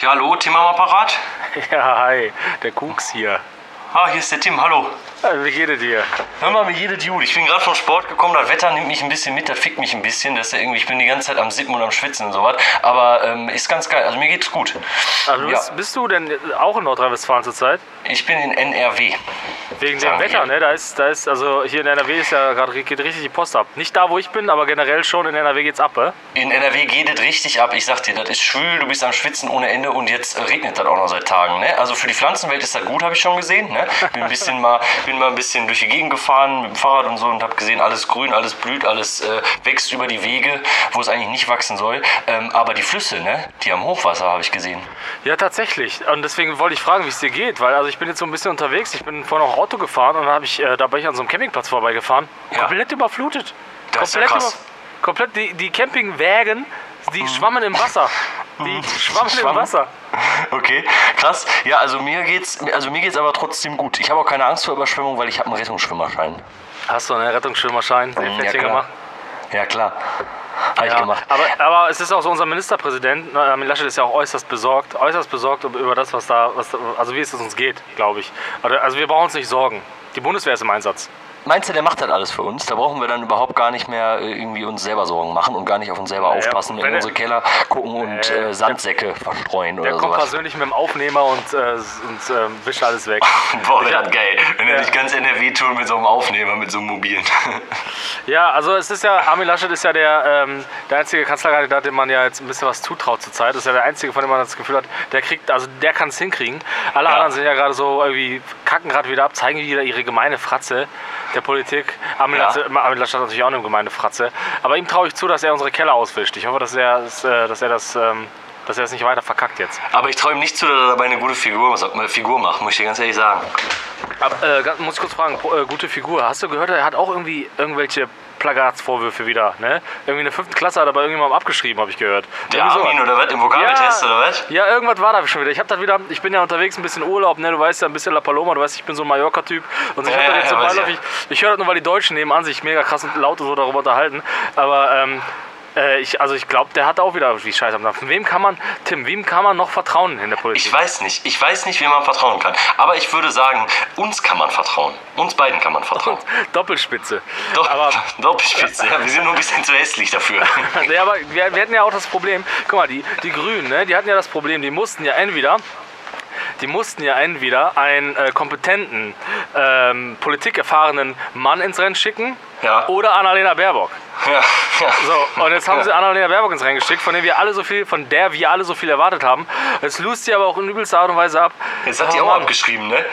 Ja, hallo, Tim am Apparat? Ja, hi, der Kuks hier. Ah, hier ist der Tim, hallo. Äh, Wie geht es dir? Hör mal, mir geht es gut. Ich bin gerade vom Sport gekommen, das Wetter nimmt mich ein bisschen mit, das fickt mich ein bisschen. Das ist ja irgendwie, ich bin die ganze Zeit am Sippen und am Schwitzen und sowas. Aber ähm, ist ganz geil, also mir geht's gut. Also Ja. bist, bist du denn auch in Nordrhein-Westfalen zurzeit? Ich bin in NRW. Wegen dem. Wetter, ne? Da ist, da ist, also hier in NRW ist ja gerade geht richtig die Post ab. Nicht da, wo ich bin, aber generell schon in NRW geht's ab, äh? In NRW geht es richtig ab. Ich sag dir, das ist schwül, du bist am Schwitzen ohne Ende und jetzt regnet das auch noch seit Tagen. Ne? Also für die Pflanzenwelt ist das gut, habe ich schon gesehen. Ne? Bin, ein bisschen mal, bin mal ein bisschen durch die Gegend gefahren mit dem Fahrrad und so und habe gesehen, alles grün, alles blüht, alles äh, wächst über die Wege, wo es eigentlich nicht wachsen soll. Ähm, aber die Flüsse, ne? die haben Hochwasser, habe ich gesehen. Ja, tatsächlich. Und deswegen wollte ich fragen, wie es dir geht, weil also ich bin jetzt so ein bisschen unterwegs. Ich bin vorhin auch Auto gefahren und dann habe ich, äh, da bin ich an so einem Campingplatz vorbeigefahren. Ja. Komplett überflutet. Das ist ja komplett krass. komplett die, die Campingwägen, die schwammen im Wasser. Die schwammen im? Wasser. Okay, krass. Ja, also mir geht's, also mir geht's aber trotzdem gut. Ich habe auch keine Angst vor Überschwemmung, weil ich habe einen Rettungsschwimmerschein. Hast du einen Rettungsschwimmerschein? Ja, Seepferdchen klar. gemacht? Ja, klar. Habe ich Ja, gemacht. aber, aber es ist auch so, unser Ministerpräsident, ne, Armin Laschet, ist ja auch äußerst besorgt, äußerst besorgt über das, was da, was, also wie es uns geht, glaube ich. Also wir brauchen uns nicht sorgen. Die Bundeswehr ist im Einsatz. Meinst du, der macht das alles für uns? Da brauchen wir dann überhaupt gar nicht mehr äh, irgendwie uns selber Sorgen machen und gar nicht auf uns selber Ja, aufpassen, in er- unsere Keller gucken und Äh, äh, Sandsäcke verstreuen Der oder kommt sowas. persönlich mit dem Aufnehmer und, äh, und äh, wischt alles weg. Boah, wäre das geil, wenn er Ja. dich ganz NRW tun mit so einem Aufnehmer, mit so einem mobilen. Ja, also es ist ja, Armin Laschet ist ja der, ähm, der einzige Kanzlerkandidat, dem man ja jetzt ein bisschen was zutraut zurzeit. Das ist ja der einzige, von dem man das Gefühl hat, der kriegt, also der kann es hinkriegen. Alle Ja. anderen sind ja gerade so irgendwie, kacken gerade wieder ab, zeigen wieder ihre gemeine Fratze der Politik. Armin, Ja. Hat natürlich auch eine gemeine Fratze. Aber ihm traue ich zu, dass er unsere Keller auswischt. Ich hoffe, dass er, dass, äh, dass er das... Ähm, dass er es nicht weiter verkackt jetzt. Aber ich traue ihm nicht zu, dass er dabei eine gute Figur, Figur macht, muss ich dir ganz ehrlich sagen. Aber, äh, muss ich kurz fragen, äh, gute Figur. Hast du gehört, er hat auch irgendwie irgendwelche Plagatsvorwürfe wieder, ne? Irgendwie in der fünften Klasse hat er bei irgendjemandem abgeschrieben, habe ich gehört. Der Irgendwie Armin sowas. oder was? Im Vokabeltest oder was? Ja, irgendwas war da schon wieder. Ich habe das wieder, ich bin ja unterwegs ein bisschen Urlaub, ne? Du weißt ja ein bisschen La Paloma, du weißt, ich bin so ein Mallorca-Typ. Und ich Ja, ja, so ja, beiläufig, ich höre das nur, weil die Deutschen nebenan sich mega krass und laut und so darüber unterhalten. Aber ähm, äh, ich, also ich glaube, der hat auch wieder wie Scheiße am Dampfen. Wem kann man, Tim, wem kann man noch vertrauen in der Politik? Ich weiß nicht. Ich weiß nicht, wem man vertrauen kann. Aber ich würde sagen, uns kann man vertrauen. Uns beiden kann man vertrauen. Doppelspitze. Doch, Aber Doppelspitze. Ja, wir sind nur ein bisschen zu hässlich dafür. Ja, aber wir, wir hatten ja auch das Problem, guck mal, die, die Grünen, ne, die hatten ja das Problem, die mussten ja entweder, die mussten ja entweder einen äh, kompetenten, ähm, politikerfahrenen Mann ins Rennen schicken Ja. oder Annalena Baerbock. Ja, ja. So, und jetzt haben sie Annalena Baerbock ins Rennen geschickt, von der wir alle so viel, von der wir alle so viel erwartet haben. Jetzt lust sie aber auch in übelster Art und Weise ab. Jetzt hat die Oh, auch abgeschrieben, ne?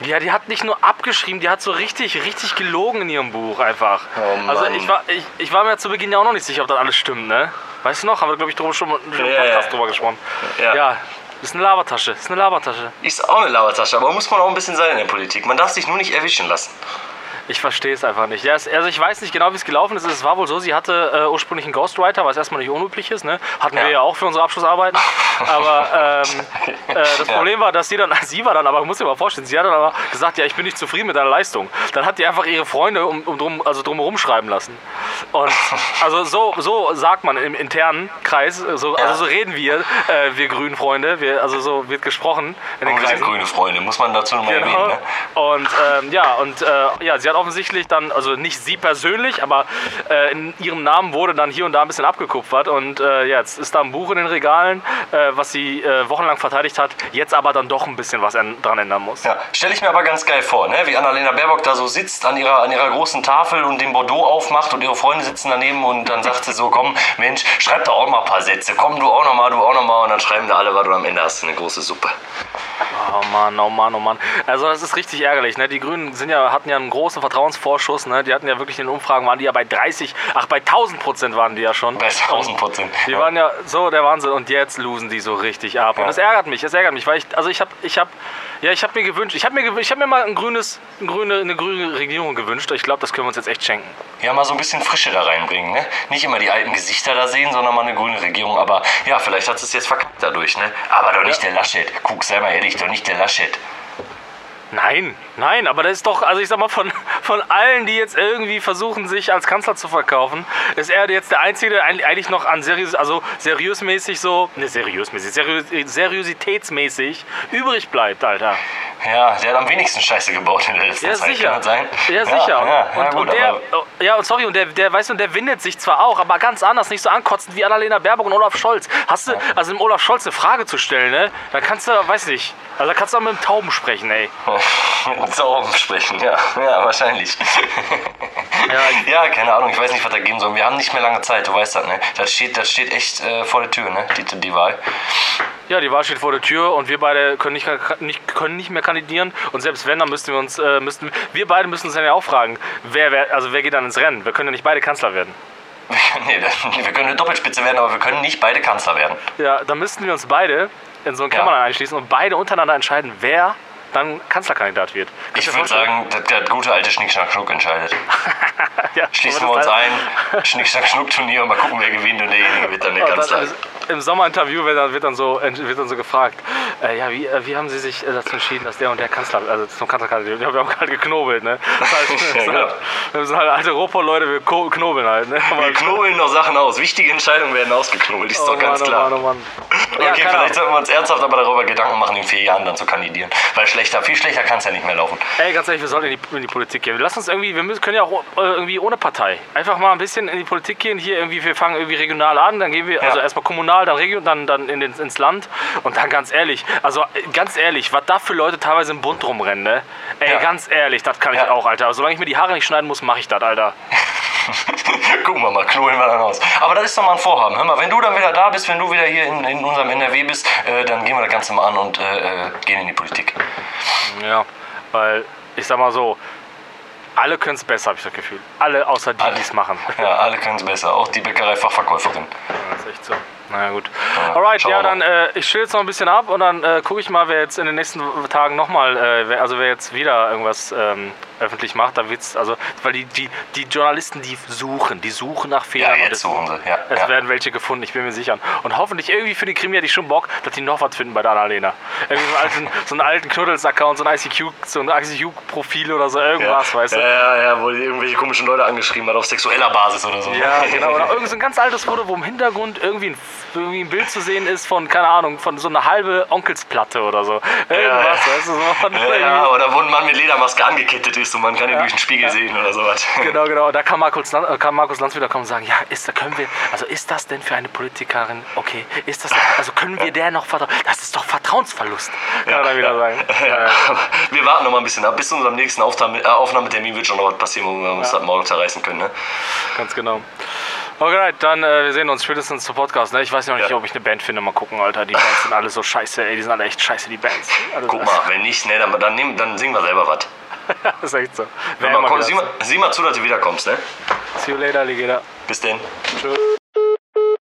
Ja, die hat nicht nur abgeschrieben, die hat so richtig, richtig gelogen in ihrem Buch einfach. Oh Mann. also ich war, ich, ich war mir zu Beginn ja auch noch nicht sicher, ob das alles stimmt, ne? Weißt du noch? Haben wir, glaube ich, drüber schon, im Ja, Podcast drüber gesprochen. Ja. Ja. Ist eine Labertasche, ist eine Labertasche. Ist auch eine Lauertasche, aber muss man auch ein bisschen sein in der Politik. Man darf sich nur nicht erwischen lassen. Ich verstehe es einfach nicht. Ja, es, also ich weiß nicht genau, wie es gelaufen ist. Es war wohl so, sie hatte äh, ursprünglich einen Ghostwriter, was erstmal nicht unüblich ist. Ne? Hatten Ja. wir ja auch für unsere Abschlussarbeiten. Aber ähm, äh, das Ja. Problem war, dass sie dann, sie war dann, aber muss dir mal vorstellen, sie hat dann aber gesagt, ja, ich bin nicht zufrieden mit deiner Leistung. Dann hat die einfach ihre Freunde um, um drum, also drumherum schreiben lassen. Und also so, so sagt man im internen Kreis, so, Ja. also so reden wir, äh, wir grünen Freunde, wir, also so wird gesprochen in den wir sind grüne Freunde, muss man dazu nochmal Genau. erwähnen, ne? Und ähm, ja, und äh, ja, sie hat offensichtlich dann, also nicht sie persönlich, aber äh, in ihrem Namen wurde dann hier und da ein bisschen abgekupfert. Und äh, ja, jetzt ist da ein Buch in den Regalen, äh, was sie äh, wochenlang verteidigt hat, jetzt aber dann doch ein bisschen was dran ändern muss. Ja, stelle ich mir aber ganz geil vor, ne? wie Annalena Baerbock da so sitzt an ihrer, an ihrer großen Tafel und den Bordeaux aufmacht und ihre Freunde sitzen daneben und dann sagt sie so, komm, Mensch, schreib doch auch mal ein paar Sätze, komm du auch noch mal, du auch noch mal und dann schreiben da alle was und am Ende hast du eine große Suppe. Oh Mann, oh Mann, oh Mann. Also das ist richtig ärgerlich. Ne? Die Grünen sind ja, hatten ja einen großen Vertrauensvorschuss. Ne? Die hatten ja wirklich in den Umfragen, waren die ja bei 30, ach bei 1000 Prozent waren die ja schon. Bei 1000 Prozent. Die waren ja so der Wahnsinn und jetzt losen die so richtig ab. Und Ja. das ärgert mich, das ärgert mich, weil ich, also ich habe, ich habe, ja, ich habe mir gewünscht, ich habe mir, ich habe mir mal ein grünes, ein grüne, eine grüne Regierung gewünscht. Ich glaube, das können wir uns jetzt echt schenken. Ja, mal so ein bisschen Frische da reinbringen, ne? Nicht immer die alten Gesichter da sehen, sondern mal eine grüne Regierung. Aber ja, vielleicht hat es jetzt verkackt dadurch, ne? Aber doch nicht der Laschet. Guck, sei mal ehrlich, doch nicht der Laschet. Nein, nein, aber das ist doch, also ich sag mal, von, von allen, die jetzt irgendwie versuchen, sich als Kanzler zu verkaufen, ist er jetzt der Einzige, der eigentlich noch an seriös, also seriösmäßig so, ne, seriösmäßig, seriös, seriositätsmäßig übrig bleibt, Alter. Ja, der hat am wenigsten Scheiße gebaut in der letzten Ja, Zeit. sicher. Sein? Ja, sicher. Ja, ja, und, gut, und der, oh, ja, und sorry, und der, der, weißt du, der windet sich zwar auch, aber ganz anders, nicht so ankotzend wie Annalena Baerbock und Olaf Scholz. Hast du, also dem Olaf Scholz eine Frage zu stellen, ne? Da kannst du, weiß nicht, also da kannst du auch mit dem Tauben sprechen, ey. Mit Sauben sprechen, ja. Ja, wahrscheinlich. Ja, Ja, keine Ahnung, ich weiß nicht, was da geben soll. Wir haben nicht mehr lange Zeit, du weißt das, ne? Das steht, das steht echt äh, vor der Tür, ne? Die, die Wahl. Ja, die Wahl steht vor der Tür und wir beide können nicht, nicht, können nicht mehr kandidieren. Und selbst wenn, dann müssten wir uns, äh, müssten, wir beide müssen uns dann ja auch fragen, wer, wer, also wer geht dann ins Rennen? Wir können ja nicht beide Kanzler werden. nee, wir können eine Doppelspitze werden, aber wir können nicht beide Kanzler werden. Ja, dann müssten wir uns beide in so einen Ja. Kämmerlein einschließen und beide untereinander entscheiden, wer dann Kanzlerkandidat wird. Kannst Ich würde sagen, der, der gute alte Schnick, Schnack, Schnuck entscheidet. ja, Schließen wir uns ein, Schnick, Schnack, Schnuck Turnier und mal gucken, wer gewinnt und derjenige wird dann der Kanzler. Im- Sommerinterview wird dann, wird dann, so, wird dann so gefragt, äh, ja, wie, äh, wie haben Sie sich äh, dazu entschieden, dass der und der Kanzler, also zum Kanzlerkandidat, ja, wir haben halt geknobelt, ne? Das heißt, wir, Ja, sind genau. halt, wir sind halt alte Ropo-Leute, wir knobeln halt, ne? Aber- Wir knobeln noch Sachen aus. Wichtige Entscheidungen werden ausgeknobelt, ist Oh doch ganz Mann, klar. Oh Mann, oh Mann. Okay, Ja, vielleicht sollten wir uns ernsthaft aber darüber Gedanken machen, in vier Jahren dann zu kandidieren. Weil schlechter, viel schlechter kann es ja nicht mehr laufen. Ey, ganz ehrlich, wir sollten in die, in die Politik gehen. Lass uns irgendwie, wir müssen, können ja auch äh, irgendwie ohne Partei. Einfach mal ein bisschen in die Politik gehen. Hier irgendwie, wir fangen irgendwie regional an, dann gehen wir, also erstmal kommunal, dann regional, dann, dann in den, ins Land. Und dann ganz ehrlich, also äh, ganz ehrlich, was da für Leute teilweise im Bund rumrennen, ne? Ey, Ja. ganz ehrlich, das kann ich Ja. auch, Alter. Solange ich mir die Haare nicht schneiden muss, mache ich das, Alter. Gucken wir mal, knobeln wir dann aus. Aber das ist doch mal ein Vorhaben. Hör mal, wenn du dann wieder da bist, wenn du wieder hier in, in unserem NRW bist, äh, dann gehen wir das Ganze mal an und äh, äh, gehen in die Politik. Ja, weil ich sag mal so, alle können es besser, habe ich das Gefühl. Alle außer die, die es machen. Ja, alle können es besser. Auch die Bäckerei-Fachverkäuferin. Das ist echt so. Naja, gut. Ja, Alright, ja, dann äh, ich chill jetzt noch ein bisschen ab und dann äh, gucke ich mal, wer jetzt in den nächsten Tagen nochmal, äh, also wer jetzt wieder irgendwas ähm, öffentlich macht. Da wird's, also, weil die, die, die Journalisten, die suchen, die suchen nach Ja, Fehlern. und jetzt es, suchen sie. Ja, es ja. werden welche gefunden, ich bin mir sicher. Und hoffentlich irgendwie für die Krimi hätte ich schon Bock, dass die noch was finden bei der Annalena. Irgendwie so einen alten, so einen alten Knuddels-Account, so ein ICQ, so ein ICQ-Profil oder so irgendwas, weißt du? Ja, ja, ja, wo die irgendwelche komischen Leute angeschrieben hat auf sexueller Basis oder so. Ja, genau. Oder irgend so ein ganz altes Foto, wo im Hintergrund irgendwie ein, irgendwie ein Bild zu sehen ist von, keine Ahnung, von so einer halbe Onkelsplatte oder so. Irgendwas, ja. weißt du, so. Ja, ja, oder wo ein Mann mit Ledermaske angekettet ist und man kann ihn durch den Spiegel sehen oder sowas. Genau, genau. Da kann Markus, Lan- äh, kann Markus Lanz wieder kommen und sagen, ja, ist, da können wir, also ist das denn für eine Politikerin okay? Ist das, also können wir der noch vertrauen? Das ist doch Vertrauensverlust, kann er dann wieder sagen. Ja. Wir warten noch mal ein bisschen ab. Bis zu unserem nächsten äh, Aufnahmetermin wird schon noch was passieren, wo wir uns das Maul zerreißen können. Ne? Ganz genau. Alright, dann äh, wir sehen uns spätestens zum Podcast. Ne? Ich weiß noch nicht, Ja. ob ich eine Band finde. Mal gucken, Alter. Die Bands sind alle so scheiße, ey. Die sind alle echt scheiße, die Bands. Also, Guck mal, wenn nicht, ne, dann, dann, nehmen, dann singen wir selber was. Das ist echt so. Immer komm, sieh, mal, sieh mal zu, dass du wiederkommst. Ne? See you later, Alligator. Bis denn. Tschüss.